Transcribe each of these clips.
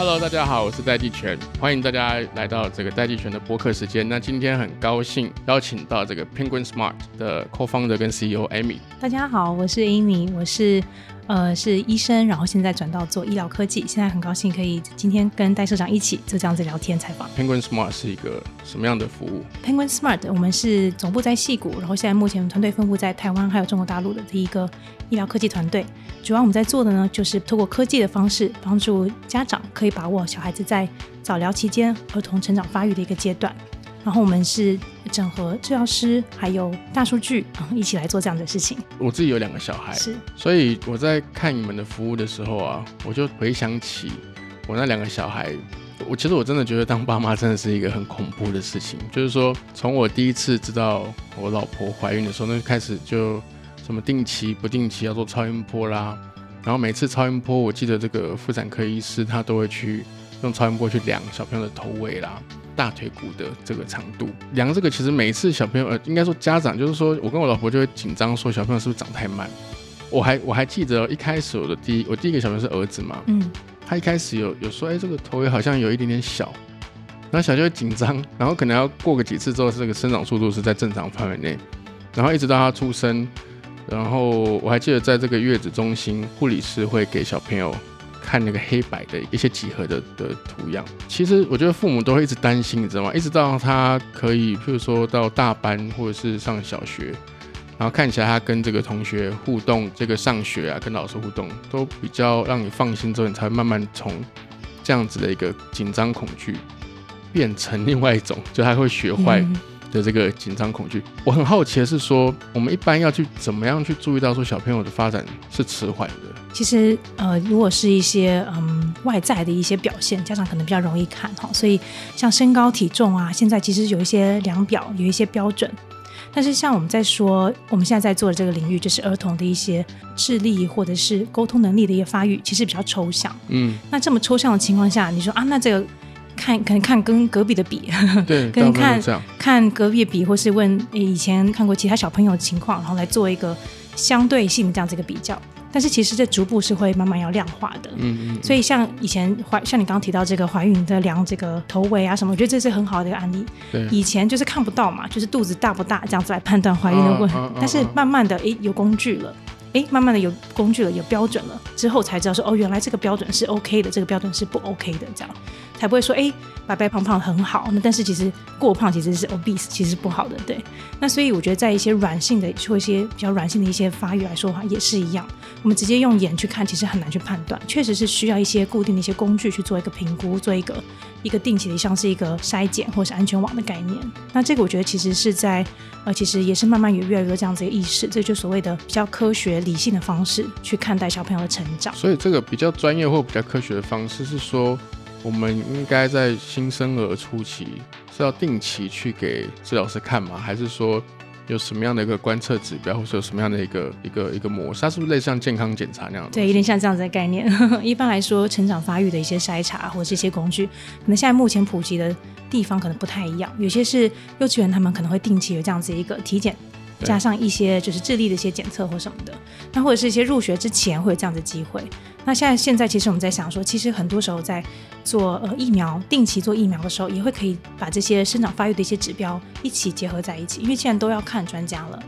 Hello，大家好，我是戴季全，欢迎大家来到这个戴季全的播客时间。那今天很高兴邀请到这个 Penguin Smart 的 Co-founder 跟 CEO Amy。大家好，我是 Amy，我是呃是医生，然后现在转到做医疗科技。现在很高兴可以今天跟戴社长一起就这样子聊天采访。Penguin Smart 是一个什么样的服务？Penguin Smart 我们是总部在戏谷，然后现在目前团队分布在台湾还有中国大陆的第一个医疗科技团队。主要我们在做的呢，就是透过科技的方式，帮助家长可以把握小孩子在早疗期间儿童成长发育的一个阶段。然后我们是整合治疗师还有大数据啊，一起来做这样的事情。我自己有两个小孩，是，所以我在看你们的服务的时候啊，我就回想起我那两个小孩。我其实我真的觉得当爸妈真的是一个很恐怖的事情。就是说，从我第一次知道我老婆怀孕的时候，那就开始就。什么定期不定期要做超音波啦，然后每次超音波，我记得这个妇产科医师他都会去用超音波去量小朋友的头围啦、大腿骨的这个长度。量这个其实每一次小朋友，呃，应该说家长就是说我跟我老婆就会紧张，说小朋友是不是长太慢。我还我还记得一开始我的第一我第一个小朋友是儿子嘛，嗯，他一开始有有说，哎，这个头围好像有一点点小，然后小就会紧张，然后可能要过个几次之后，这个生长速度是在正常范围内，然后一直到他出生。然后我还记得，在这个月子中心，护理师会给小朋友看那个黑白的一些几何的的图样。其实我觉得父母都会一直担心，你知道吗？一直到他可以，譬如说到大班或者是上小学，然后看起来他跟这个同学互动，这个上学啊，跟老师互动都比较让你放心之后，你才慢慢从这样子的一个紧张恐惧变成另外一种，就他会学坏。的这个紧张恐惧，我很好奇的是说，我们一般要去怎么样去注意到说小朋友的发展是迟缓的？其实，呃，如果是一些嗯外在的一些表现，家长可能比较容易看哈。所以像身高体重啊，现在其实有一些量表，有一些标准。但是像我们在说，我们现在在做的这个领域，就是儿童的一些智力或者是沟通能力的一个发育，其实比较抽象。嗯，那这么抽象的情况下，你说啊，那这个。看，可能看跟隔壁的比，对，跟看看隔壁的比，或是问以前看过其他小朋友的情况，然后来做一个相对性的这样子一个比较。但是其实这逐步是会慢慢要量化的，嗯嗯。所以像以前怀，像你刚刚提到这个怀孕的量这个头围啊什么，我觉得这是很好的一个案例。对，以前就是看不到嘛，就是肚子大不大这样子来判断怀孕的问题。但是慢慢的，哎，有工具了，哎，慢慢的有工具了，有标准了之后才知道说，哦，原来这个标准是 OK 的，这个标准是不 OK 的，这样。才不会说哎，白白胖胖很好。那但是其实过胖其实是 obese，其实是不好的。对，那所以我觉得在一些软性的或一些比较软性的一些发育来说的话，也是一样。我们直接用眼去看，其实很难去判断。确实是需要一些固定的一些工具去做一个评估，做一个一个定期的，像是一个筛检或是安全网的概念。那这个我觉得其实是在呃，其实也是慢慢有越来越多这样子的意识。这就所谓的比较科学理性的方式去看待小朋友的成长。所以这个比较专业或比较科学的方式是说。我们应该在新生儿初期是要定期去给治疗师看吗？还是说有什么样的一个观测指标，或者有什么样的一个一个一个模式？它是不是类似像健康检查那样？对，有点像这样子的概念。一般来说，成长发育的一些筛查或者一些工具，可能现在目前普及的地方可能不太一样。有些是幼稚园，他们可能会定期有这样子一个体检。加上一些就是智力的一些检测或什么的，那或者是一些入学之前会有这样的机会。那现在现在其实我们在想说，其实很多时候在做呃疫苗定期做疫苗的时候，也会可以把这些生长发育的一些指标一起结合在一起，因为现在都要看专家了。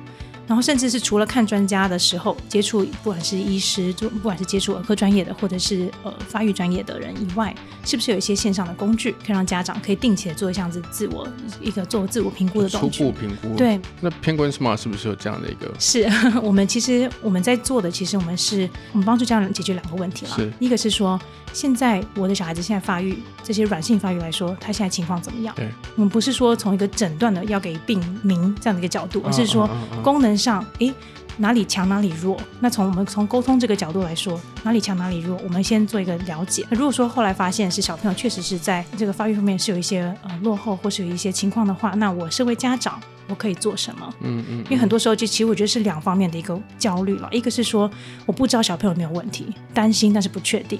然后甚至是除了看专家的时候接触，不管是医师，就不管是接触儿科专业的，或者是呃发育专业的人以外，是不是有一些线上的工具，可以让家长可以定期的做这样子自我一个做自我评估的初步评估？对。那 Penguin Smart 是不是有这样的一个？是我们其实我们在做的，其实我们是我们帮助家长解决两个问题了。是。一个是说，现在我的小孩子现在发育这些软性发育来说，他现在情况怎么样？对。我们不是说从一个诊断的要给病名这样的一个角度，而是说功能上，诶。哪里强哪里弱？那从我们从沟通这个角度来说，哪里强哪里弱，我们先做一个了解。那如果说后来发现是小朋友确实是在这个发育方面是有一些呃落后，或是有一些情况的话，那我身为家长，我可以做什么？嗯嗯。因为很多时候就其实我觉得是两方面的一个焦虑了，一个是说我不知道小朋友有没有问题，担心但是不确定；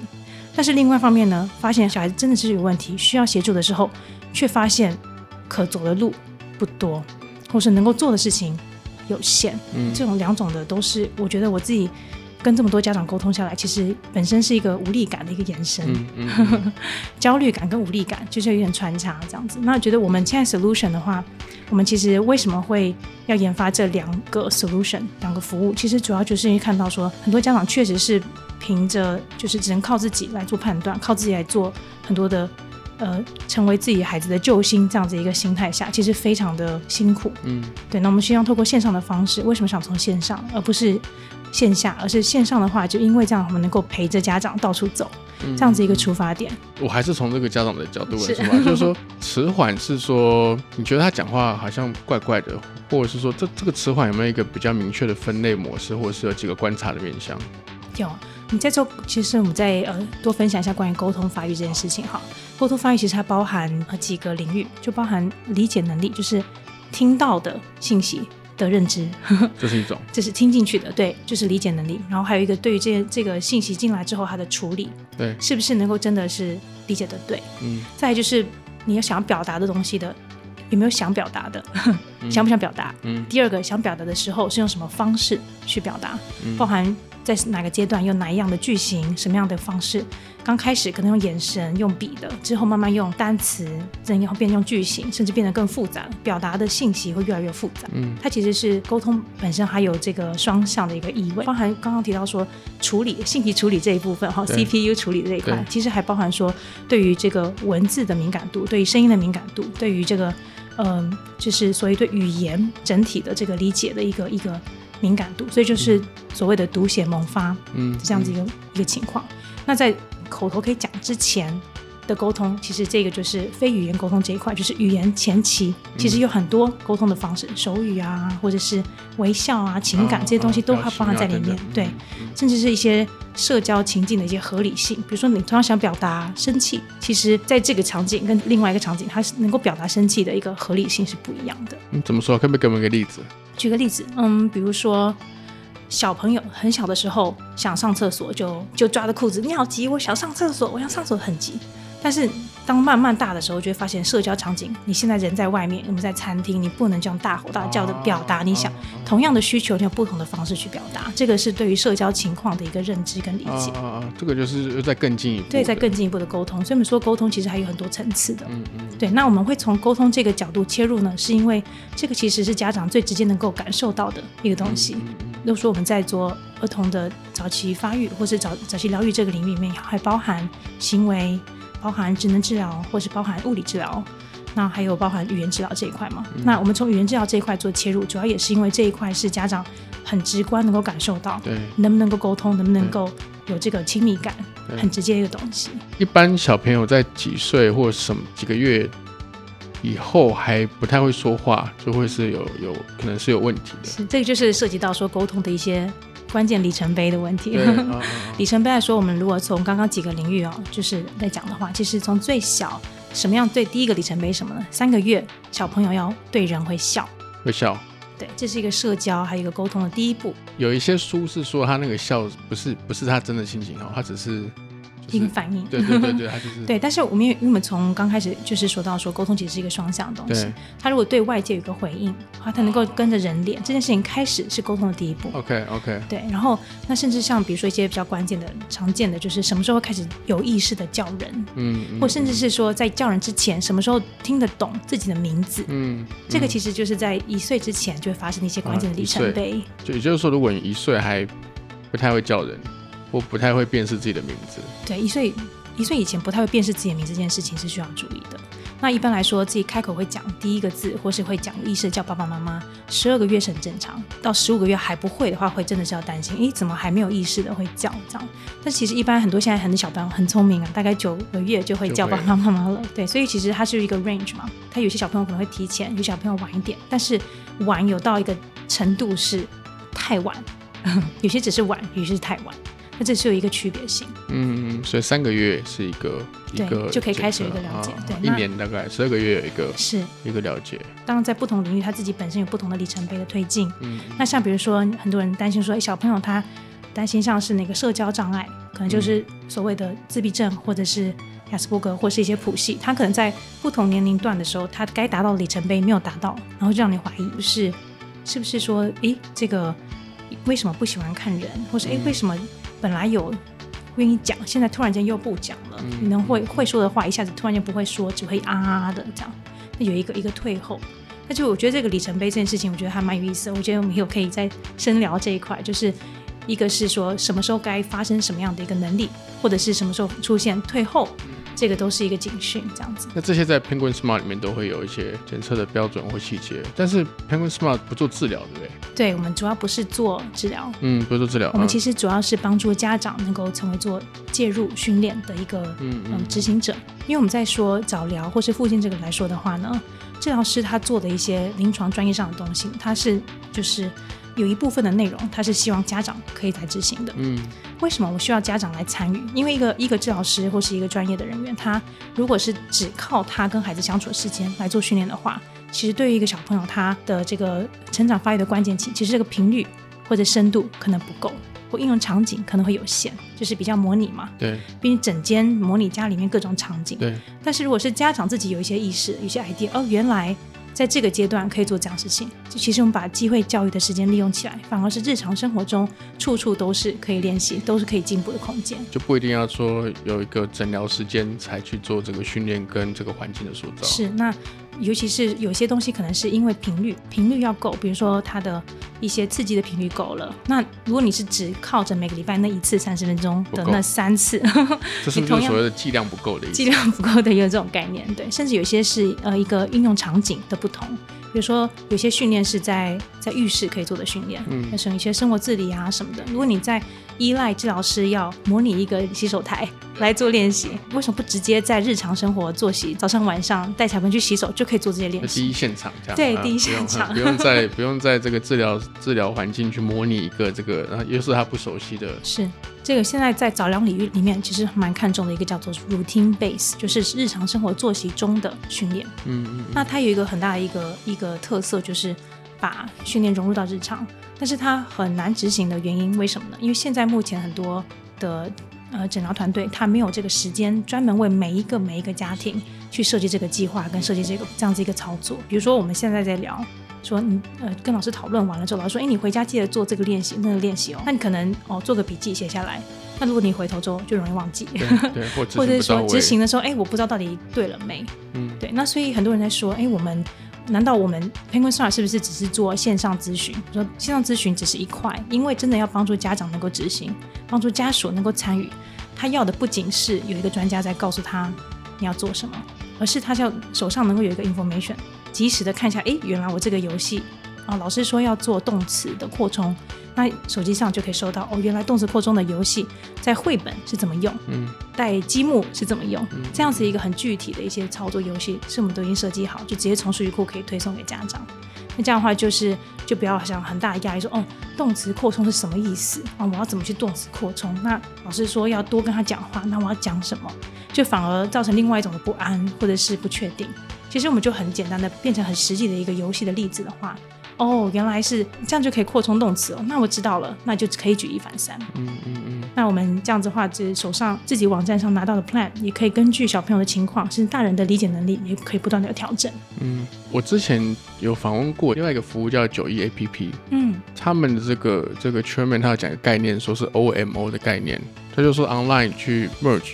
但是另外一方面呢，发现小孩子真的是有问题，需要协助的时候，却发现可走的路不多，或是能够做的事情。有限，嗯，这种两种的都是，我觉得我自己跟这么多家长沟通下来，其实本身是一个无力感的一个延伸，嗯嗯 焦虑感跟无力感就是有点穿插这样子。那觉得我们现在 solution 的话，我们其实为什么会要研发这两个 solution 两个服务？其实主要就是因为看到说，很多家长确实是凭着就是只能靠自己来做判断，靠自己来做很多的呃，成为自己孩子的救星这样子一个心态下，其实非常的辛苦。嗯对，那我们希望透过线上的方式，为什么想从线上，而不是线下？而是线上的话，就因为这样，我们能够陪着家长到处走，嗯，这样子一个出发点。我还是从这个家长的角度来是出发，就是说迟缓 是说你觉得他讲话好像怪怪的，或者是说这这个迟缓有没有一个比较明确的分类模式，或者是有几个观察的面向？有，你在做，其实我们再呃多分享一下关于沟通发育这件事情哈。沟通发育其实它包含呃几个领域，就包含理解能力，就是听到的信息的认知，这是一种，这是听进去的，对，就是理解能力。然后还有一个对于这这个信息进来之后，它的处理对，是不是能够真的是理解的对。嗯再来就是你要想要表达的东西的，有没有想表达的，想不想表达？嗯。第二个想表达的时候是用什么方式去表达，嗯。包含在哪个阶段用哪一样的句型，什么样的方式。刚开始可能用眼神、用笔的，之后慢慢用单词，然后变成用句型，甚至变得更复杂，表达的信息会越来越复杂。嗯。它其实是沟通本身还有这个双向的一个意味，包含刚刚提到说处理信息处理这一部分哈，CPU 处理这一块，其实还包含说对于这个文字的敏感度，对于声音的敏感度，对于这个嗯、就是所谓对语言整体的这个理解的一个一个敏感度，所以就是所谓的读写萌发嗯，这样子一个、一个情况。那在口头可以讲之前的沟通，其实这个就是非语言沟通这一块，就是语言前期其实有很多沟通的方式，手语啊，或者是微笑啊、情感哦这些东西哦都会包含在里面。对，甚至是一些社交情境的一些合理性，比如说你同样想表达生气，其实在这个场景跟另外一个场景，它是能够表达生气的一个合理性是不一样的。嗯怎么说？可不可以给我们一个例子？举个例子，嗯，比如说小朋友很小的时候想上厕所就就抓着裤子，你好急，我想上厕所，我想上厕所很急。但是当慢慢大的时候，就会发现社交场景，你现在人在外面，我们在餐厅，你不能这样大吼大叫的表达你想同样的需求，你有不同的方式去表达，这个是对于社交情况的一个认知跟理啊解。啊啊！这个就是又再更进一步，对，在更进一步的沟通，所以我们说沟通其实还有很多层次的。嗯嗯对，那我们会从沟通这个角度切入呢，是因为这个其实是家长最直接能够感受到的一个东西。嗯例如说我们在做儿童的早期发育或是早早期疗愈这个领域里面，还包含行为、包含职能治疗，或是包含物理治疗，那还有包含语言治疗这一块嘛。嗯那我们从语言治疗这一块做切入，主要也是因为这一块是家长很直观能够感受到，对。能不能够沟通，能不能够有这个亲密感，对很直接的一个东西。一般小朋友在几岁或什么几个月以后还不太会说话，就会是有有可能是有问题的。是，这个就是涉及到说沟通的一些关键里程碑的问题。里程碑来说，我们如果从刚刚几个领域哦，就是在讲的话，其实从最小什么样最第一个里程碑什么呢？三个月小朋友要对人会笑，会笑。对，这是一个社交还有一个沟通的第一步，有一些书是说他那个笑不是不是他真的心情好，他只是就是一个反应。对对对对，他就是 对，但是我们因为我们从刚开始就是说到说沟通其实是一个双向的东西，他如果对外界有个回应，他他能够跟着人脸，这件事情开始是沟通的第一步。OK OK 对，然后那甚至像比如说一些比较关键的、常见的，就是什么时候开始有意识的叫人，嗯，嗯或甚至是说在叫人之前，什么时候听得懂自己的名字，嗯，嗯这个其实就是在一岁之前就会发生的一些关键的里程碑。就也就是说，如果你一岁还不太会叫人，或不太会辨识自己的名字，对，一岁一岁以前不太会辨识自己的名字这件事情是需要注意的。那一般来说，自己开口会讲第一个字，或是会讲意识叫爸爸妈妈，十二个月是很正常。到十五个月还不会的话，会真的是要担心，诶，怎么还没有意识的会叫这样？但其实一般很多现在很多小朋友很聪明啊，大概九个月就会叫爸爸妈妈了。对，所以其实它是一个 range 嘛。他有些小朋友可能会提前，有小朋友晚一点，但是晚有到一个程度是太晚，有些只是晚，有些是太晚。那这是有一个区别性。嗯，所以三个月是一个一个就可以开始有一个了解对那年大概十二个月有一个是，一个了解，当然在不同领域，他自己本身有不同的里程碑的推进。嗯，那像比如说，很多人担心说，哎小朋友他担心像是那个社交障碍，可能就是所谓的自闭症，或者是亚斯伯格，或是一些谱系，他可能在不同年龄段的时候，他该达到的里程碑没有达到，然后就让你怀疑是是不是说，诶，这个为什么不喜欢看人，或是哎为什么本来有愿意讲，现在突然间又不讲了？你能会会说的话，一下子突然间不会说，只会啊啊的这样，那有一个一个退后。那就我觉得这个里程碑这件事情，我觉得还蛮有意思。我觉得我们有可以再深聊这一块，就是一个是说什么时候该发生什么样的一个能力，或者是什么时候出现退后。这个都是一个警讯，这样子。那这些在 Penguin Smart 里面都会有一些检测的标准或细节，但是 Penguin Smart 不做治疗，对不对？对，我们主要不是做治疗，嗯，不做治疗。我们其实主要是帮助家长能够成为做介入训练的一个嗯嗯执行者。因为我们在说早疗或是附近这个来说的话呢，治疗师他做的一些临床专业上的东西，他是就是。有一部分的内容，他是希望家长可以来执行的。嗯，为什么我需要家长来参与？因为一个一个治疗师或是一个专业的人员，他如果是只靠他跟孩子相处的时间来做训练的话，其实对于一个小朋友他的这个成长发育的关键期，其实这个频率或者深度可能不够，或应用场景可能会有限，就是比较模拟嘛。对，毕竟整间模拟家里面各种场景。对。但是如果是家长自己有一些意识、有些 idea，哦，原来。在这个阶段可以做这样事情，就其实我们把机会教育的时间利用起来，反而是日常生活中处处都是可以练习，都是可以进步的空间。就不一定要说有一个诊疗时间才去做这个训练跟这个环境的塑造。是那。尤其是有些东西可能是因为频率频率要够，比如说它的一些刺激的频率够了。那如果你是只靠着每个礼拜那一次三十分钟的那三次，这是 所谓的剂量不够的意思。剂量不够的有这种概念，对。甚至有些是呃一个应用场景的不同，比如说有些训练是在在浴室可以做的训练，嗯，像一些生活自理啊什么的。如果你在依赖治疗师要模拟一个洗手台来做练习，为什么不直接在日常生活作息，早上晚上带小朋友去洗手就可以做这些练习？第一现场这样，对，第一现场，不用在 不用在这个治疗治疗环境去模拟一个这个，然后又是他不熟悉的。是这个现在在早疗领域里面，其实蛮看重的一个叫做 routine base，就是日常生活作息中的训练。嗯嗯。那它有一个很大的一个一个特色，就是把训练融入到日常。但是它很难执行的原因，为什么呢？因为现在目前很多的呃诊疗团队，他没有这个时间专门为每一个每一个家庭去设计这个计划跟设计这个这样子一个操作。比如说我们现在在聊，说你呃跟老师讨论完了之后，老师说，哎，你回家记得做这个练习，那个练习哦。那你可能哦做个笔记写下来。那如果你回头之后就容易忘记，对，或者是说执行的时候，哎，我不知道到底对了没？嗯，对。那所以很多人在说，哎，我们。难道我们 Penguin Star 是不是只是做线上咨询？说线上咨询只是一块，因为真的要帮助家长能够执行，帮助家属能够参与，他要的不仅是有一个专家在告诉他你要做什么，而是他要手上能够有一个 information，及时的看一下，哎，原来我这个游戏啊，老师说要做动词的扩充。那手机上就可以收到哦，原来动词扩充的游戏在绘本是怎么用？嗯，带积木是怎么用？这样子一个很具体的一些操作游戏，是我们都已经设计好，就直接从数据库可以推送给家长。那这样的话，就是就不要想很大的压力，说哦，动词扩充是什么意思啊？我要怎么去动词扩充？那老师说要多跟他讲话，那我要讲什么？就反而造成另外一种的不安或者是不确定。其实我们就很简单的变成很实际的一个游戏的例子的话。哦，原来是这样就可以扩充动词哦。那我知道了，那就可以举一反三。嗯嗯嗯。那我们这样子的话，就手上自己网站上拿到的 plan，也可以根据小朋友的情况，甚至大人的理解能力，也可以不断的调整。嗯，我之前有访问过另外一个服务叫九一 APP。嗯，他们的这个这个 chairman 他讲个概念，说是 OMO 的概念，他就说 online 去 merge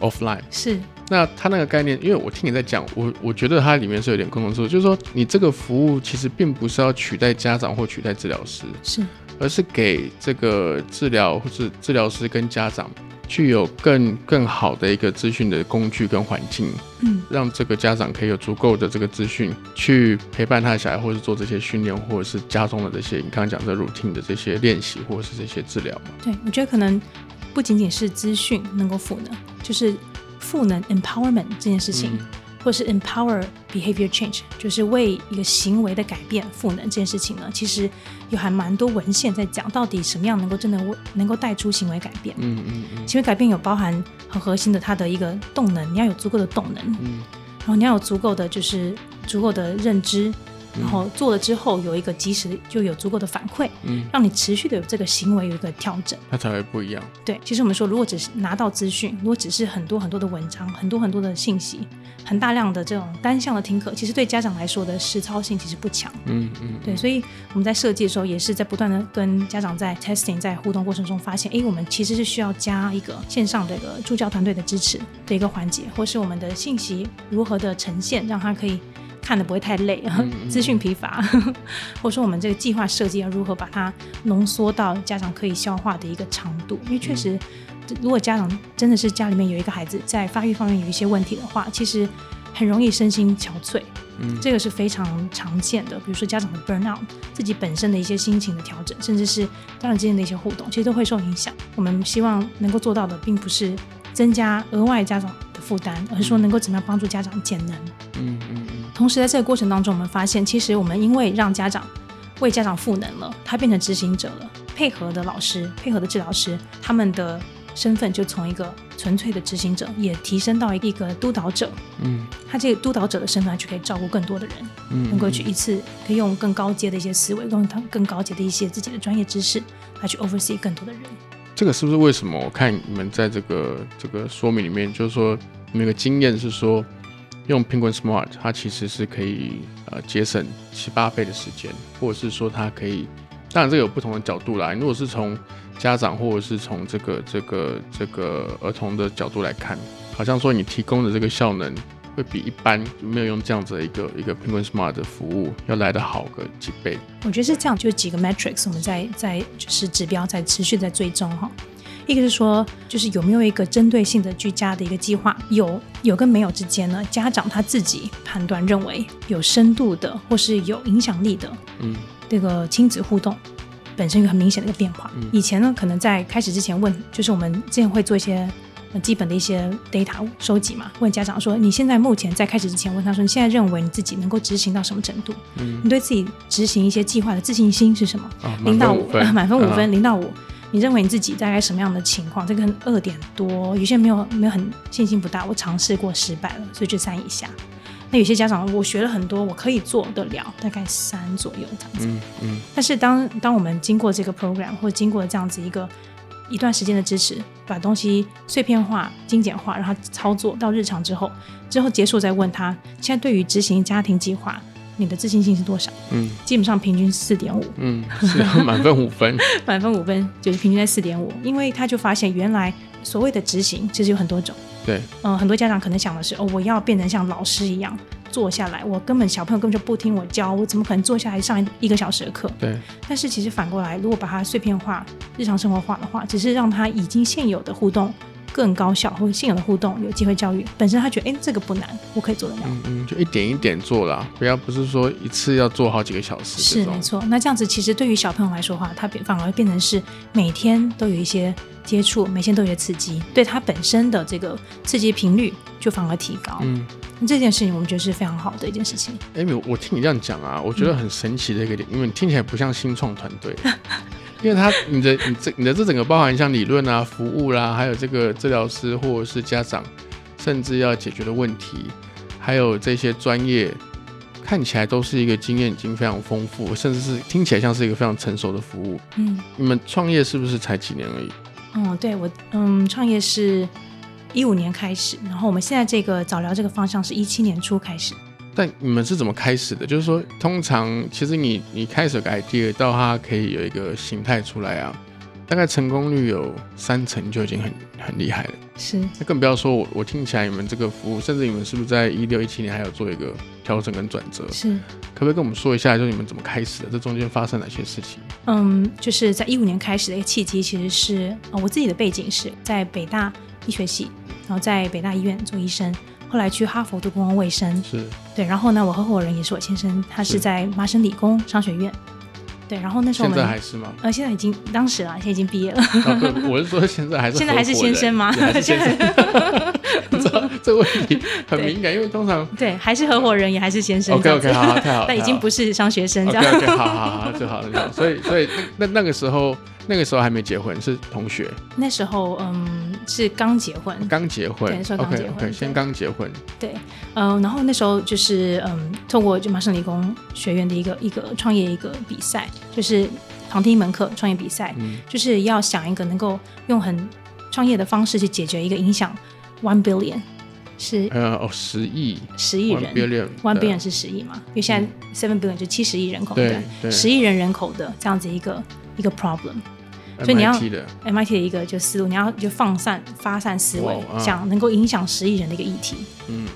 offline。是。那他那个概念，因为我听你在讲，我我觉得它里面是有点共同之处，就是说你这个服务其实并不是要取代家长或取代治疗师，是，而是给这个治疗或是治疗师跟家长具有更更好的一个资讯的工具跟环境，嗯，让这个家长可以有足够的这个资讯去陪伴他的小孩，或者是做这些训练，或者是家中的这些你刚刚讲的 routine 的这些练习，或者是这些治疗嘛？对，我觉得可能不仅仅是资讯能够赋能，就是。赋能 empowerment 这件事情，或是 empower behavior change，就是为一个行为的改变赋能这件事情呢，其实有还蛮多文献在讲，到底什么样能够真的能够带出行为改变。嗯嗯嗯。行为改变有包含很核心的它的一个动能，你要有足够的动能。嗯。然后你要有足够的就是足够的认知，然后做了之后有一个及时就有足够的反馈，嗯，让你持续的有这个行为有一个调整。它才会不一样。对，其实我们说，如果只是拿到资讯，如果只是很多很多的文章，很多很多的信息，很大量的这种单向的听课，其实对家长来说的实操性其实不强。嗯嗯，对，所以我们在设计的时候，也是在不断的跟家长在 testing 在互动过程中发现，哎，我们其实是需要加一个线上的一个助教团队的支持的一个环节，或是我们的信息如何的呈现，让他可以看的不会太累，资讯疲乏，或者说我们这个计划设计要如何把它浓缩到家长可以消化的一个长度，因为确实，如果家长真的是家里面有一个孩子在发育方面有一些问题的话，其实很容易身心憔悴。嗯。这个是非常常见的，比如说家长的 burnout，自己本身的一些心情的调整，甚至是家长之间的一些互动，其实都会受影响。我们希望能够做到的，并不是增加额外家长的负担，而是说能够怎么样帮助家长减能。嗯嗯嗯，同时在这个过程当中，我们发现，其实我们因为让家长为家长赋能了，他变成执行者了，配合的老师、配合的治疗师，他们的身份就从一个纯粹的执行者，也提升到一个督导者。嗯他这个督导者的身份，他就可以照顾更多的人。嗯，能够去一次可以用更高阶的一些思维，用他更高阶的一些自己的专业知识来去 oversee 更多的人。这个是不是为什么？我看你们在这个这个说明里面，就是说你们有个经验是说，用 Penguin Smart，它其实是可以呃节省七八倍的时间，或者是说它可以，当然这个有不同的角度啦。如果是从家长或者是从这个这个这个儿童的角度来看，好像说你提供的这个效能会比一般没有用这样子的一个一个 Penguin Smart 的服务要来得好个几倍。我觉得是这样，就几个 metrics 我们在在就是指标在持续在追踪哈。一个是说，就是有没有一个针对性的居家的一个计划，有有跟没有之间呢？家长他自己判断认为有深度的或是有影响力的嗯这个亲子互动，本身有很明显的一个变化。嗯以前呢，可能在开始之前问，就是我们之前会做一些呃基本的一些 data 收集嘛，问家长说，你现在目前在开始之前问他说，你现在认为你自己能够执行到什么程度？嗯你对自己执行一些计划的自信心是什么？啊，零到五，满分五分，零到五。你认为你自己大概什么样的情况？这个二点多，有些人没有没有很信心不大，我尝试过失败了，所以就三以下。那有些家长，我学了很多，我可以做得了，大概三左右这样子。嗯嗯但是当当我们经过这个 program 或者经过这样子一个一段时间的支持，把东西碎片化、精简化，让他操作到日常之后，之后结束再问他，现在对于执行家庭计划，你的自信心是多少？嗯基本上平均四点五，嗯，是 满分五分。满分五分就是平均在四点五，因为他就发现原来所谓的执行其实有很多种。对，嗯、很多家长可能想的是，哦，我要变成像老师一样坐下来，我根本小朋友根本就不听我教，我怎么可能坐下来上一个小时的课？对，但是其实反过来，如果把它碎片化、日常生活化的话，只是让他已经现有的互动更高效，或者现有的互动有机会教育，本身他觉得，哎，这个不难，我可以做得了。嗯嗯，就一点一点做啦，不要不是说一次要做好几个小时是没。错，那这样子其实对于小朋友来说的话，他变反而变成是每天都有一些接触，每天都有一些刺激，对他本身的这个刺激频率就反而提高。嗯，这件事情我们觉得是非常好的一件事情。艾米我听你这样讲啊，我觉得很神奇的一个点，因为你听起来不像新创团队，因为他你的你这你的这整个包含像理论啊、服务啦、还有这个治疗师或者是家长，甚至要解决的问题，还有这些专业，看起来都是一个经验已经非常丰富，甚至是听起来像是一个非常成熟的服务。嗯，你们创业是不是才几年而已？哦，对我，嗯，创业是一五年开始，然后我们现在这个早疗这个方向是一七年初开始。但你们是怎么开始的？就是说，通常其实你你开始有个 idea 到它可以有一个形态出来啊，大概成功率有三成就已经很很厉害了。是，那更不要说我我听起来你们这个服务，甚至你们是不是在一六一七年还有做一个调整跟转折？是，可不可以跟我们说一下，就是你们怎么开始的？这中间发生哪些事情？嗯，就是在一五年开始的一个契机，其实是、呃、我自己的背景是在北大医学系，然后在北大医院做医生，后来去哈佛读公共卫生，是。对，然后呢，我合伙人也是我先生，他是是。在麻省理工商学院，对，然后那时候我现在们还是吗？呃现在已经当时啦，现在已经毕业了，啊不，我是说现在还是现在还是先生吗？也还是先生，知道 这个问题很敏感，因为通常对还是合伙人，也还是先生。OK OK，好好太好，但已经不是商学生这样。OK OK，好好好，就好了。所以所以那那那个时候那个时候还没结婚，是同学。那时候嗯是刚结婚，刚结婚，对，说刚结婚，先刚结婚。对，嗯，然后那时候就是嗯，透过就麻省理工学院的一个一个创业一个比赛，就是旁听一门课创业比赛，就是要想一个能够用很创业的方式去解决一个影响 one billion。是呃哦十亿十亿人，one billion 是十亿嘛？因为现在 seven billion 就七十亿人口的十亿人人口的这样子一个一个 problem，所以你要 MIT 的一个就思路，你要就放散发散思维，想能够影响十亿人的一个议题。嗯，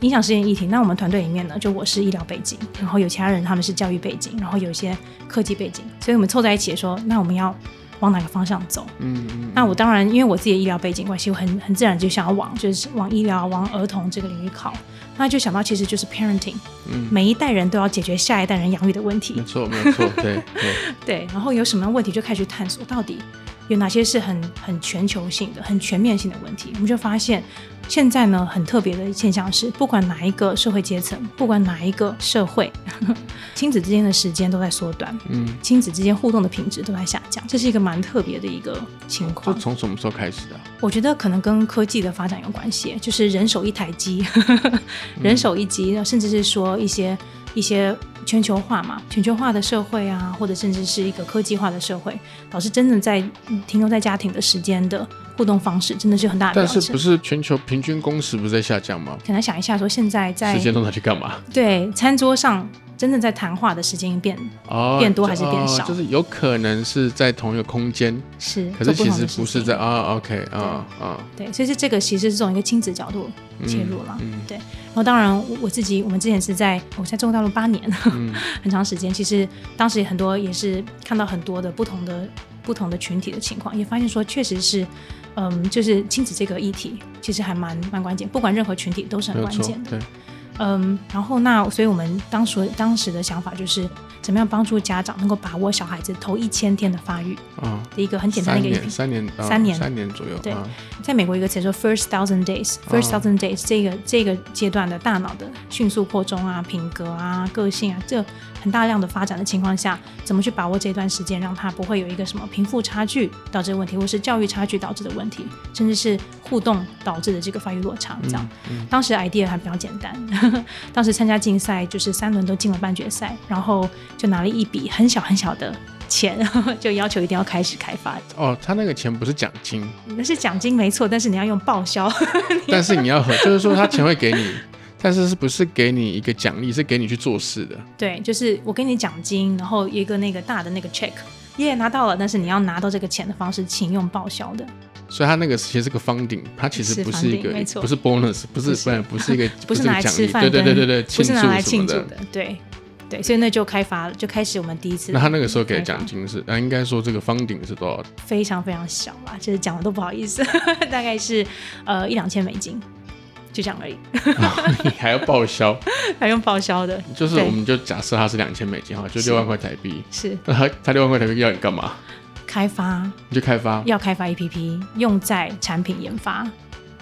影响十亿议题。那我们团队里面呢，就我是医疗背景，然后有其他人他们是教育背景，然后有一些科技背景，所以我们凑在一起说，那我们要。往哪个方向走？嗯嗯，那我当然，因为我自己的医疗背景关系，我很很自然就想要往就是往医疗、往儿童这个领域靠。那就想到其实就是 parenting，嗯，每一代人都要解决下一代人养育的问题。没错，没错，对对 对。然后有什么问题就开始探索，到底有哪些是很很全球性的、很全面性的问题？我们就发现。现在呢，很特别的现象是，不管哪一个社会阶层，不管哪一个社会，亲子之间的时间都在缩短，嗯，亲子之间互动的品质都在下降，这是一个蛮特别的一个情况。就从什么时候开始的？我觉得可能跟科技的发展有关系，就是人手一台机，人手一机，甚至是说一些一些全球化嘛，全球化的社会啊，或者甚至是一个科技化的社会，导致真的在停留在家庭的时间的。互动方式真的是很大的但是不是全球平均工时不是在下降吗？可能想一下，说现在在时间都拿去干嘛？对，餐桌上真正在谈话的时间变哦变多还是变少？就是有可能是在同一个空间，是，可是其实不是在啊，OK 啊啊，对，所以是这个其实是从一个亲子角度切入了，对。然后当然我自己，我们之前是在我在中国大陆八年，很长时间，其实当时也很多也是看到很多的不同的不同的群体的情况，也发现说确实是。嗯，就是亲子这个议题，其实还蛮蛮关键，不管任何群体都是很关键的。嗯，然后那所以我们当时当时的想法就是。怎么样帮助家长能够把握小孩子头一千天的发育？啊，的一个很简单的一个三年三年三年左右。对，在美国一个词说 first thousand days，first thousand days 这个这个阶段的大脑的迅速扩充啊，品格啊，个性啊，这很大量的发展的情况下，怎么去把握这段时间，让他不会有一个什么贫富差距导致的问题，或是教育差距导致的问题，甚至是互动导致的这个发育落差？这样，当时 idea 还比较简单，当时参加竞赛就是三轮都进了半决赛，然后。就拿了一笔很小很小的钱，就要求一定要开始开发。哦，他那个钱不是奖金，那是奖金没错，但是你要用报销。但是你要和，就是说他钱会给你，但是是不是给你一个奖励，是给你去做事的？对，就是我给你奖金，然后一个那个大的那个 check，耶拿到了，但是你要拿到这个钱的方式，请用报销的。所以他那个其实是个 funding，他其实不是一个，不是 bonus，不是不不是一个，不是拿来吃饭，对对对对对，不是拿来庆祝的，对。对，所以那就开发了，就开始我们第一次。那他那个时候给的奖金是，那应该说这个方顶是多少？非常非常小吧，就是讲的都不好意思，大概是呃一两千美金，就这样而已。你还要报销？还用报销的？就是我们就假设它是两千美金哈，就六万块台币。是。那他他六万块台币要你干嘛？开发。你就开发？要开发 APP，用在产品研发。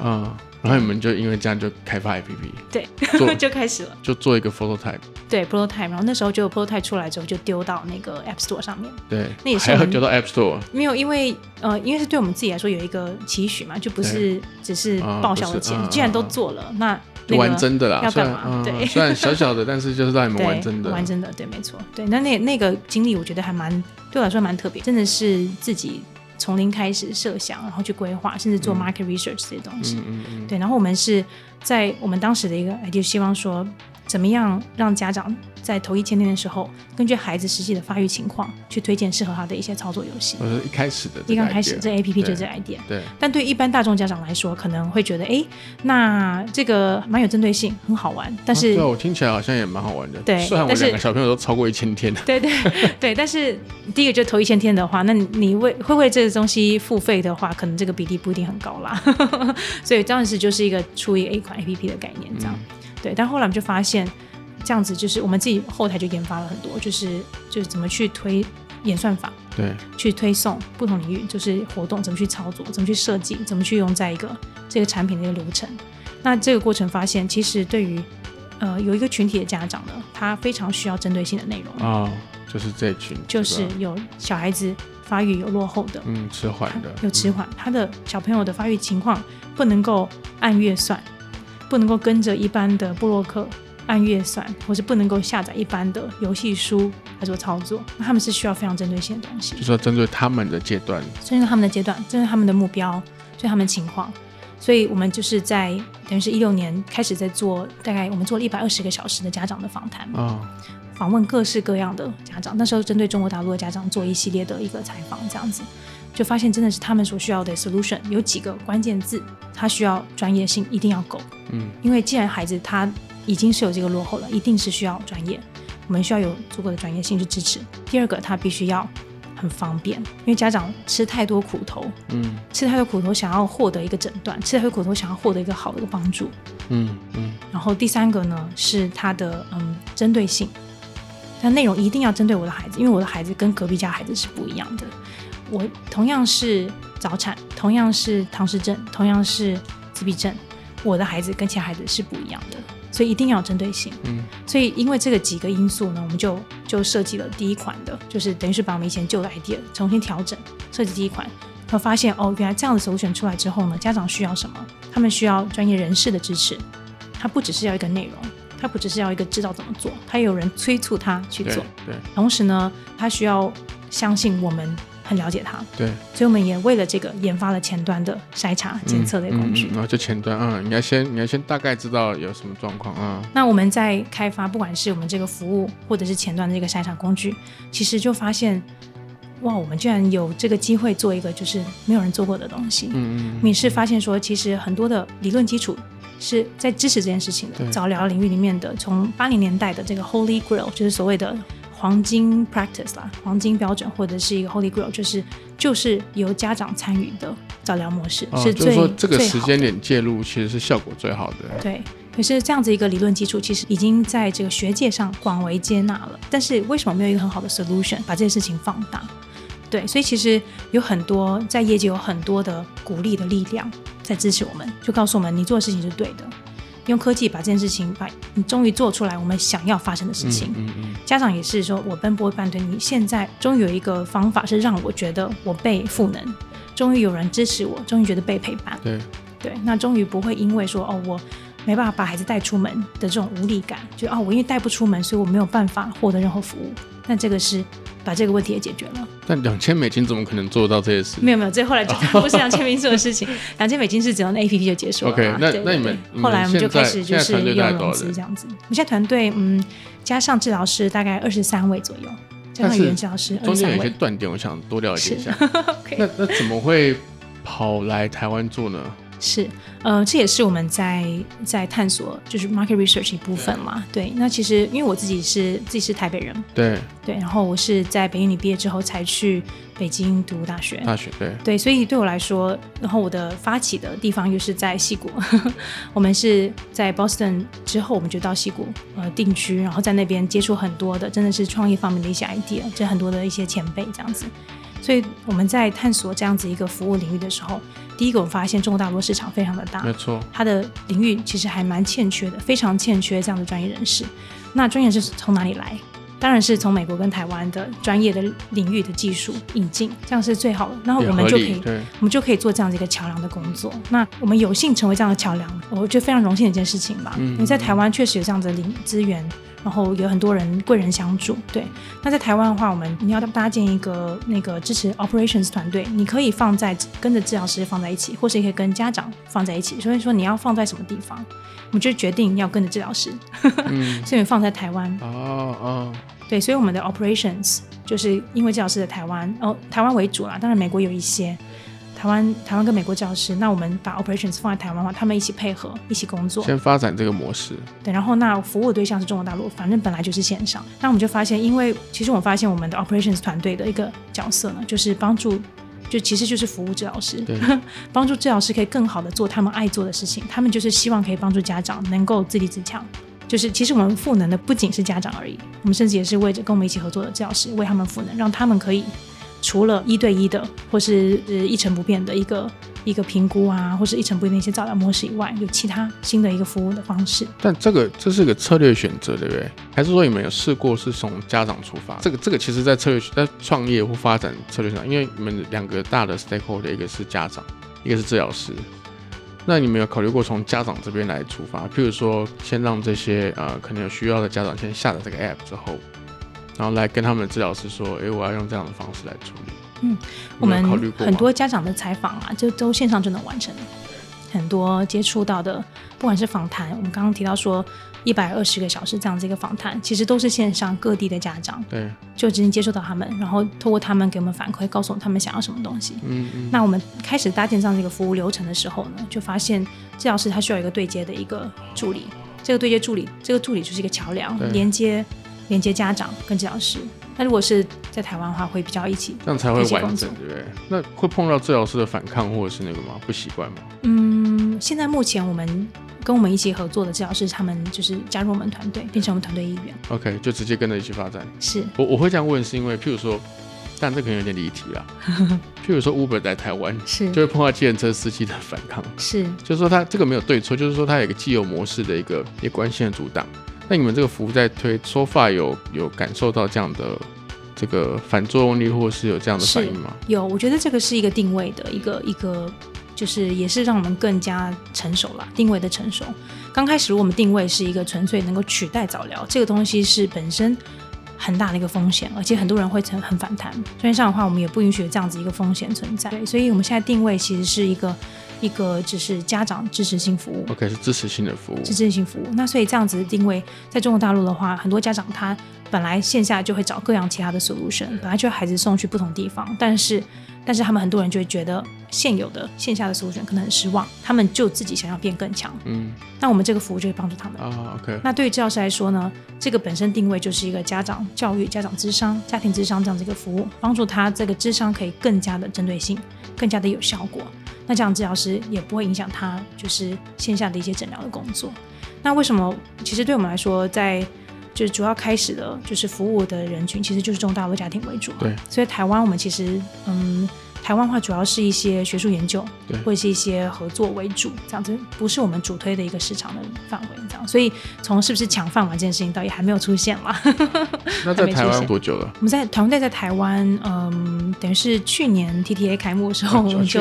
嗯。然后你们就因为这样就开发 APP，对，就开始了，就做一个 photo type，对 prototype，然后那时候就 prototype 出来之后就丢到那个 App Store 上面，对，那也是还丢到 App Store，没有，因为呃，因为是对我们自己来说有一个期许嘛，就不是只是报销的钱，既然都做了，那玩真的啦，要干嘛？对，虽然小小的，但是就是让你们 玩真的，玩真的，对，没错，对，那那那个经历我觉得还蛮对我来说蛮特别，真的是自己。从零开始设想，然后去规划，甚至做 market research 这些东西。对，然后我们是在我们当时的一个 idea，希望说。怎么样让家长在头一千天的时候，根据孩子实际的发育情况，去推荐适合他的一些操作游戏？呃，一开始的，一刚开始这 A P P 就这 idea。对。但对一般大众家长来说，可能会觉得，哎，那这个蛮有针对性，很好玩。但是，对我听起来好像也蛮好玩的。对。虽然我两个小朋友都超过一千天。对 对对，但是第一个就头一千天的话，那你为会为这个东西付费的话，可能这个比例不一定很高啦。所以当时就是一个出一个 A 款 A P P 的概念，这样。对。但后来我们就发现。这样子就是我们自己后台就研发了很多，就是就是怎么去推演算法，对，去推送不同领域，就是活动怎么去操作，怎么去设计，怎么去用在一个这个产品的一个流程。那这个过程发现，其实对于呃有一个群体的家长呢，他非常需要针对性的内容啊，就是这群，就是有小孩子发育有落后的，嗯，迟缓的，有迟缓，他的小朋友的发育情况不能够按月算，不能够跟着一般的布洛克。按月算，或是不能够下载一般的游戏书来做操作，那他们是需要非常针对性的东西，就是说针对他们的阶段，针对他们的阶段，针对他们的目标，对他们的情况，所以我们就是在等于是一六年开始在做，大概我们做了一百二十个小时的家长的访谈啊，访问各式各样的家长，那时候针对中国大陆的家长做一系列的一个采访，这样子就发现真的是他们所需要的 solution 有几个关键字，他需要专业性一定要够，嗯，因为既然孩子他。已经是有这个落后了，一定是需要专业，我们需要有足够的专业性去支持。第二个，他必须要很方便，因为家长吃太多苦头，嗯，吃太多苦头想要获得一个诊断，吃太多苦头想要获得一个好的一个帮助，嗯嗯。然后第三个呢是它的嗯针对性，那内容一定要针对我的孩子，因为我的孩子跟隔壁家孩子是不一样的。我同样是早产，同样是唐氏症，同样是自闭症，我的孩子跟其他孩子是不一样的。所以一定要针对性，嗯，所以因为这个几个因素呢，我们就就设计了第一款的，就是等于是把我们以前旧的 idea 重新调整，设计第一款，他发现哦，原来这样的首选出来之后呢，家长需要什么？他们需要专业人士的支持，他不只是要一个内容，他不只是要一个知道怎么做，他有人催促他去做，对，同时呢，他需要相信我们。很了解它，对，所以我们也为了这个研发了前端的筛查检测类工具。然后就前端，啊，你要先你要先大概知道有什么状况啊。那我们在开发，不管是我们这个服务，或者是前端的这个筛查工具，其实就发现，哇，我们居然有这个机会做一个就是没有人做过的东西。嗯嗯。你是发现说，其实很多的理论基础是在支持这件事情的。早疗领域里面的，从八零年代的这个 Holy Grail，就是所谓的。黄金 practice 啦，黄金标准或者是一个 holy grail，就是就是由家长参与的早疗模式，是最说这个时间点介入其实是效果最好的。对，可是这样子一个理论基础，其实已经在这个学界上广为接纳了。但是为什么没有一个很好的 solution 把这件事情放大？对，所以其实有很多在业界有很多的鼓励的力量在支持我们，就告诉我们你做的事情是对的。用科技把这件事情，把你终于做出来我们想要发生的事情。嗯嗯家长也是说，我奔波半天，你现在终于有一个方法是让我觉得我被赋能，终于有人支持我，终于觉得被陪伴。对对，那终于不会因为说哦，我没办法把孩子带出门的这种无力感，就哦，我因为带不出门，所以我没有办法获得任何服务。那这个是。把这个问题也解决了。但两千美金怎么可能做到这些事？没有没有，这后来就不是两千美金做的事情。两千美金是只要那 A P P 就结束了。OK，那那你们后来我们就开始就是用融资这样子。我们现在团队嗯，加上治疗师大概二十三位左右，加上语言治疗师中间有些断点，我想多了解一下。那那怎么会跑来台湾做呢？是，呃，这也是我们在在探索，就是 market research 一部分嘛。对，那其实因为我自己是自己是台北人，对对，然后我是在北英女毕业之后才去北京读大学，大学对对，所以对我来说，然后我的发起的地方又是在西谷，我们是在 Boston 之后，我们就到西谷呃定居，然后在那边接触很多的真的是创业方面的一些 idea，就很多的一些前辈这样子。所以我们在探索这样子一个服务领域的时候，第一个我们发现中国大陆市场非常的大，没错，它的领域其实还蛮欠缺的，非常欠缺这样的专业人士。那专业是从哪里来？当然是从美国跟台湾的专业的领域的技术引进，这样是最好的。然后我们就可以，我们就可以做这样子一个桥梁的工作。那我们有幸成为这样的桥梁，我觉得非常荣幸的一件事情吧。你在台湾确实有这样的领资源。然后有很多人贵人相助，对。那在台湾的话，我们你要搭建一个那个支持 operations 团队，你可以放在跟着治疗师放在一起，或是也可以跟家长放在一起。所以说你要放在什么地方，我们就决定要跟着治疗师，所以放在台湾。哦哦，对，所以我们的 operations 就是因为治疗师在台湾，哦，台湾为主啦，当然美国有一些。台湾台湾跟美国教师，那我们把 operations 放在台湾的话，他们一起配合，一起工作，先发展这个模式。对，然后那服务对象是中国大陆，反正本来就是线上。那我们就发现，因为其实我发现我们的 operations 团队的一个角色呢，就是帮助，就其实就是服务治疗师，帮助治疗师可以更好的做他们爱做的事情。他们就是希望可以帮助家长能够自立自强。就是其实我们赋能的不仅是家长而已，我们甚至也是为着跟我们一起合作的治疗师，为他们赋能，让他们可以。除了一对一的或是呃一成不变的一个一个评估啊，或是一成不变的一些照疗模式以外，有其他新的一个服务的方式。但这个这是个策略选择，对不对？还是说你们有试过是从家长出发？这个这个其实在策略在创业或发展策略上，因为你们两个大的 stakeholder，一个是家长，一个是治疗师。那你们有考虑过从家长这边来出发？譬如说，先让这些呃可能有需要的家长先下载这个 app 之后，然后来跟他们的治疗师说：“诶，我要用这样的方式来处理。”嗯，我们很多家长的采访啊，就都线上就能完成。很多接触到的，不管是访谈，我们刚刚提到说一百二十个小时这样子一个访谈，其实都是线上各地的家长，对，就直接接触到他们，然后透过他们给我们反馈，告诉我们他们想要什么东西。嗯嗯。那我们开始搭建这样的一个服务流程的时候呢，就发现治疗师他需要一个对接的一个助理，这个对接助理，这个助理就是一个桥梁，连接连接家长跟治疗师。那如果是在台湾的话，会比较一起，这样才会完整，对不对？那会碰到治疗师的反抗或者是那个吗？不习惯吗？嗯，现在目前我们跟我们一起合作的治疗师，他们就是加入我们团队，变成我们团队一员。OK，就直接跟着一起发展。是我我会这样问，是因为譬如说，但这可能有点离题啊。譬如说，Uber 在台湾是就会碰到计程车司机的反抗，是就是说他这个没有对错，就是说他有一个既有模式的一个一关系的阻挡。那你们这个服务在推说法有有感受到这样的这个反作用力，或是有这样的反应吗？有，我觉得这个是一个定位的一个一个，就是也是让我们更加成熟了，定位的成熟。刚开始我们定位是一个纯粹能够取代早疗，这个东西是本身很大的一个风险，而且很多人会成很反弹。专业上的话，我们也不允许有这样子一个风险存在。对，所以我们现在定位其实是一个。一个只是家长支持性服务，OK 是支持性的服务，支持性服务。那所以这样子的定位，在中国大陆的话，很多家长他本来线下就会找各样其他的 solution，本来就孩子送去不同地方，但是但是他们很多人就会觉得现有的线下的 solution 可能很失望，他们就自己想要变更强。嗯，那我们这个服务就会帮助他们啊。OK，那对于治疗师来说呢，这个本身定位就是一个家长教育、家长智商、家庭智商这样子一个服务，帮助他这个智商可以更加的针对性，更加的有效果。那这样治疗师也不会影响他就是线下的一些诊疗的工作。那为什么？其实对我们来说，在就是主要开始的就是服务的人群，其实就是中大陆家庭为主。对。所以台湾我们其实嗯。台湾话主要是一些学术研究，或者是一些合作为主，这样子不是我们主推的一个市场的范围，这样。所以从是不是抢饭碗这件事情，倒也还没有出现嘛。那在台湾多久了？我们在团队在台湾，嗯，等于是去年 TTA 开幕的时候，我们就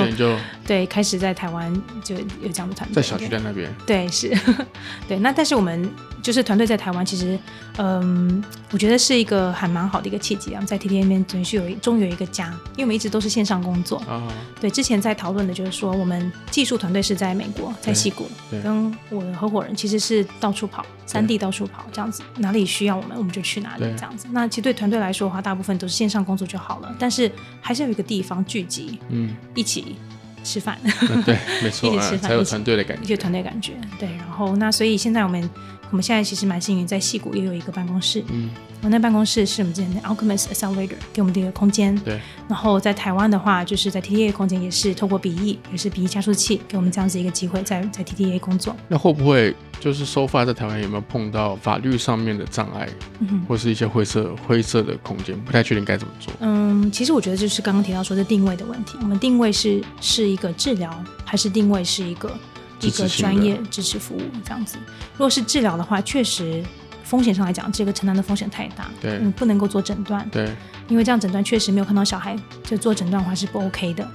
对开始在台湾就有这样的团队，在小区在那边。对，是，对。那但是我们就是团队在台湾，其实，嗯，我觉得是一个还蛮好的一个契机啊，在 TTA 那边等于是有终于有一个家，因为我们一直都是线上工。工作啊，对，之前在讨论的就是说，我们技术团队是在美国，在西谷，跟我的合伙人其实是到处跑，三地到处跑，这样子，哪里需要我们，我们就去哪里，这样子。那其实对团队来说的话，大部分都是线上工作就好了，但是还是有一个地方聚集，嗯，一起吃饭，对，没错，一起吃饭才有团队的感觉，一些团队感觉，对。然后那所以现在我们。我们现在其实蛮幸运，在戏谷也有一个办公室。嗯，我那办公室是我们之前的 Alchemist Accelerator 给我们的一个空间。对。然后在台湾的话，就是在 TTA 空间也是透过笔译，也是笔译加速器，给我们这样子一个机会，在在 TTA 工作。那会不会就是 so far 在台湾有没有碰到法律上面的障碍，嗯或是一些灰色灰色的空间？不太确定该怎么做。嗯，其实我觉得就是刚刚提到说的定位的问题。我们定位是是一个治疗，还是定位是一个？一个专业支持服务这样子，如果是治疗的话，确实风险上来讲，这个承担的风险太大，对，嗯，不能够做诊断，对，因为这样诊断确实没有看到小孩，就做诊断的话是不 OK 的。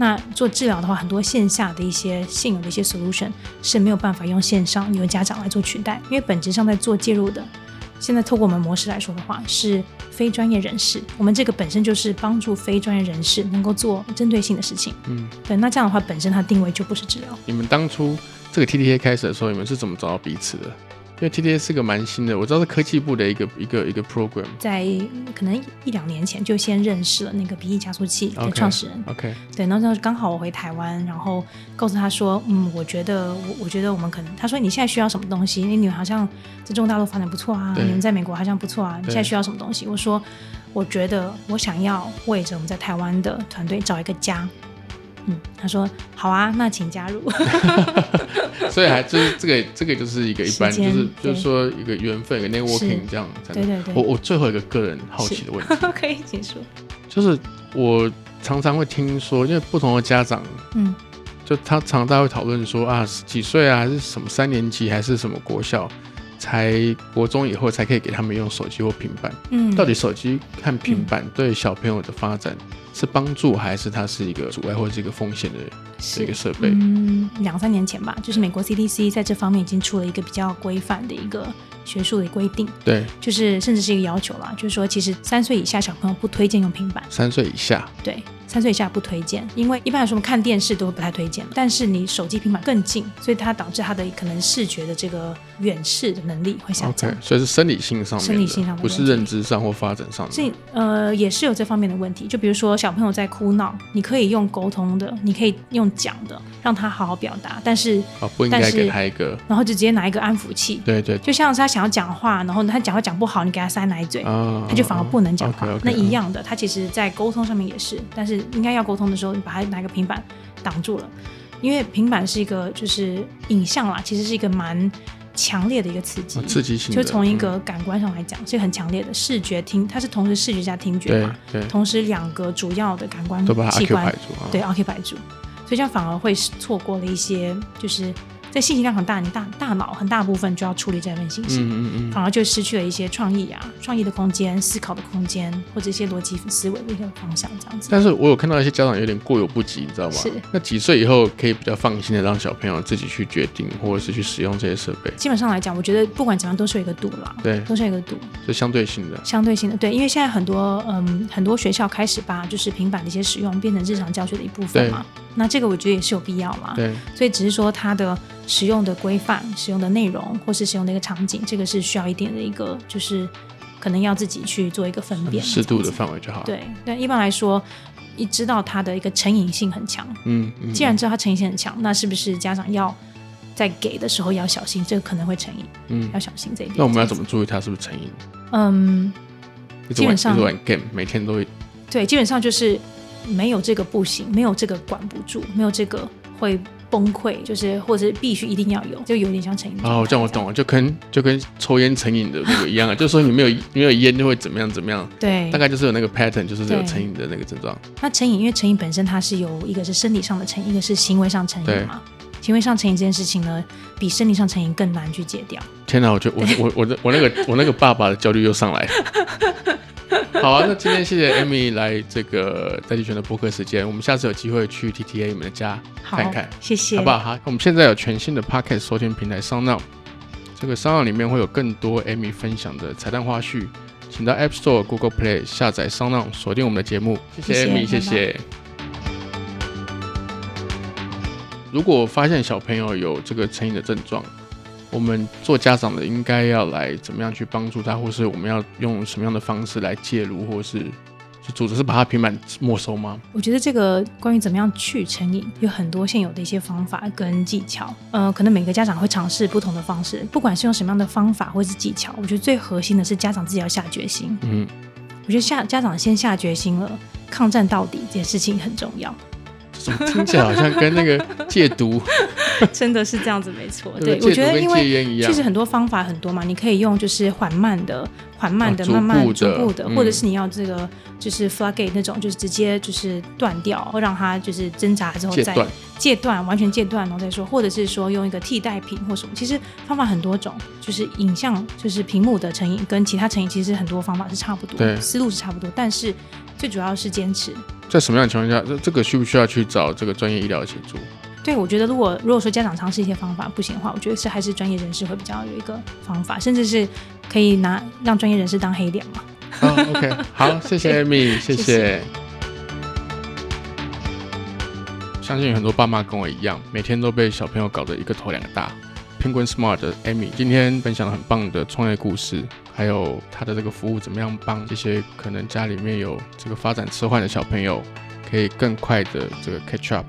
那做治疗的话，很多线下的一些现有的一些 solution 是没有办法用线上由家长来做取代，因为本质上在做介入的。现在透过我们模式来说的话，是非专业人士。我们这个本身就是帮助非专业人士能够做针对性的事情。嗯，对。那这样的话，本身它定位就不是治疗。你们当初这个 T T A 开始的时候，你们是怎么找到彼此的？因为 TDA 是个蛮新的，我知道是科技部的一个一个一个 program，在可能一两年前就先认识了那个鼻翼加速器的创始人。OK，对，然后刚好我回台湾，然后告诉他说，嗯，我觉得我我觉得我们可能，他说你现在需要什么东西？你们好像在中国大陆发展不错啊，你们在美国好像不错啊，你现在需要什么东西？我说，我觉得我想要为着我们在台湾的团队找一个家。嗯，他说好啊，那请加入。所以还就是这个这个就是一个一般就是就是说一个缘分一个 networking 这样。对对对。我我最后一个个人好奇的问题，可以请说。就是我常常会听说，因为不同的家长，嗯，就他常常大会讨论说啊，几岁啊，还是什么三年级，还是什么国小，才国中以后才可以给他们用手机或平板。嗯，到底手机和平板对小朋友的发展是帮助，还是它是一个阻碍或者是一个风险的是一个设备？嗯，两三年前吧，就是美国 CDC 在这方面已经出了一个比较规范的一个学术的规定，对，就是甚至是一个要求啦，就是说其实三岁以下小朋友不推荐用平板，三岁以下，对，三岁以下不推荐，因为一般来说我们看电视都不太推荐，但是你手机、平板更近，所以它导致他的可能视觉的这个远视的能力会下降。OK，。所以是生理性上生理性上的不是认知上或发展上的。所以呃也是有这方面的问题，就比如说小朋友在哭闹，你可以用沟通的，你可以用讲的，让他好好表达，但是啊，不应该但是给他一个，然后就直接拿一个安抚器，对对。就像是他想要讲话，然后他讲话讲不好，你给他塞奶嘴，啊，他就反而不能讲话。那一样的，他其实在沟通上面也是，但是应该要沟通的时候，你把他拿个平板挡住了，因为平板是一个就是影像啦，其实是一个蛮强烈的一个刺激啊，刺激性，就从一嗯。个感官上来讲，是很强烈的视觉听，它是同时视觉加听觉嘛，对，同时两个主要的感官都把它器 occupy 官住啊，对 occupy 住，所以这样反而会错过了一些，就是在信息量很大，你大大脑很大部分就要处理这份信息。嗯嗯嗯，反而就失去了一些创意啊、创意的空间、思考的空间，或者一些逻辑思维的一个方向，这样子。但是我有看到一些家长有点过犹不及，你知道吗？是。那几岁以后可以比较放心的让小朋友自己去决定，或者是去使用这些设备，基本上来讲，我觉得不管怎样都是有一个度啦，对，都是有一个度，是相对性的。相对性的。对，因为现在很多嗯很多学校开始把就是平板的一些使用变成日常教学的一部分嘛，那这个我觉得也是有必要嘛。对，所以只是说它的使用的规范、使用的内容，或是使用的一个场景，这个是需要一点的一个，就是可能要自己去做一个分辨，适度的范围就好。，对，但一般来说，一知道它的一个成瘾性很强，嗯嗯，既然知道它成瘾性很强，那是不是家长要在给的时候要小心，这个可能会成瘾，嗯，要小心这一点。那我们要？怎么注意它是不是成瘾？嗯，基本上玩 game，每天都会对，基本上就是没有这个不行，没有这个管不住，没有这个会崩溃，就是或者是必须一定要有，就有点像成瘾。哦，这样我懂了，就跟就跟抽烟成瘾的那个一样啊，就是说你没有你没有烟就会怎么样怎么样，对，大概就是有那个 pattern，就是有成瘾的那个症状。那成瘾，因为成瘾本身它是有一个是生理上的成瘾，一个是行为上成对瘾嘛。行为上成瘾这件事情呢，比生理上成瘾更难去戒掉。天哪，我觉得我我我的我那个我那个爸爸的焦虑又上来了。好啊，那今天谢谢 Amy 来这个戴季全的播客时间，我们下次有机会去 TTA 你们的家好，看看，谢谢，好不好？好，我们现在有全新的 Podcast 收听平台 SoundOn，这个 SoundOn 里面会有更多 Amy 分享的彩蛋花絮，请到 App Store、Google Play 下载 SoundOn，锁定我们的节目。谢谢 Amy，谢谢。如果发现小朋友有这个成瘾的症状，我们做家长的应该要来怎么样去帮助他，或是我们要用什么样的方式来介入，或是是组织是把他平板没收吗？我觉得这个关于怎么样去成瘾，有很多现有的一些方法跟技巧。呃，可能每个家长会尝试不同的方式，不管是用什么样的方法或是技巧，我觉得最核心的是家长自己要下决心。嗯，我觉得下家长先下决心了，抗战到底这件事情很重要，怎么听起来好像跟那个 戒毒，真的是这样子，没错。对，我觉得因为其实。很多方法很多嘛，你可以用就是缓慢的、缓慢的、慢慢逐步的，嗯或者是你要这个就是 floodgate 那种，就是直接就是断掉，或让它就是挣扎之后再戒断，完全戒断然后再说，或者是说用一个替代品或什么。其实方法很多种，就是影像就是屏幕的成瘾跟其他成瘾其实很多方法是差不多对，思路是差不多，但是最主要是坚持。在什么样的情况下，这这个需不需要去找这个专业医疗的协助？对，我觉得如果如果说家长尝试一些方法不行的话，我觉得是还是专业人士会比较有一个方法，甚至是可以拿让专业人士当黑脸嘛。好，OK，好，谢谢 Amy，谢谢谢谢。相信有很多爸妈跟我一样，每天都被小朋友搞得一个头两个大。Penguin Smart 的 Amy 今天分享了很棒的创业故事，还有他的这个服务怎么样帮这些可能家里面有这个发展迟缓的小朋友，可以更快的这个 catch up，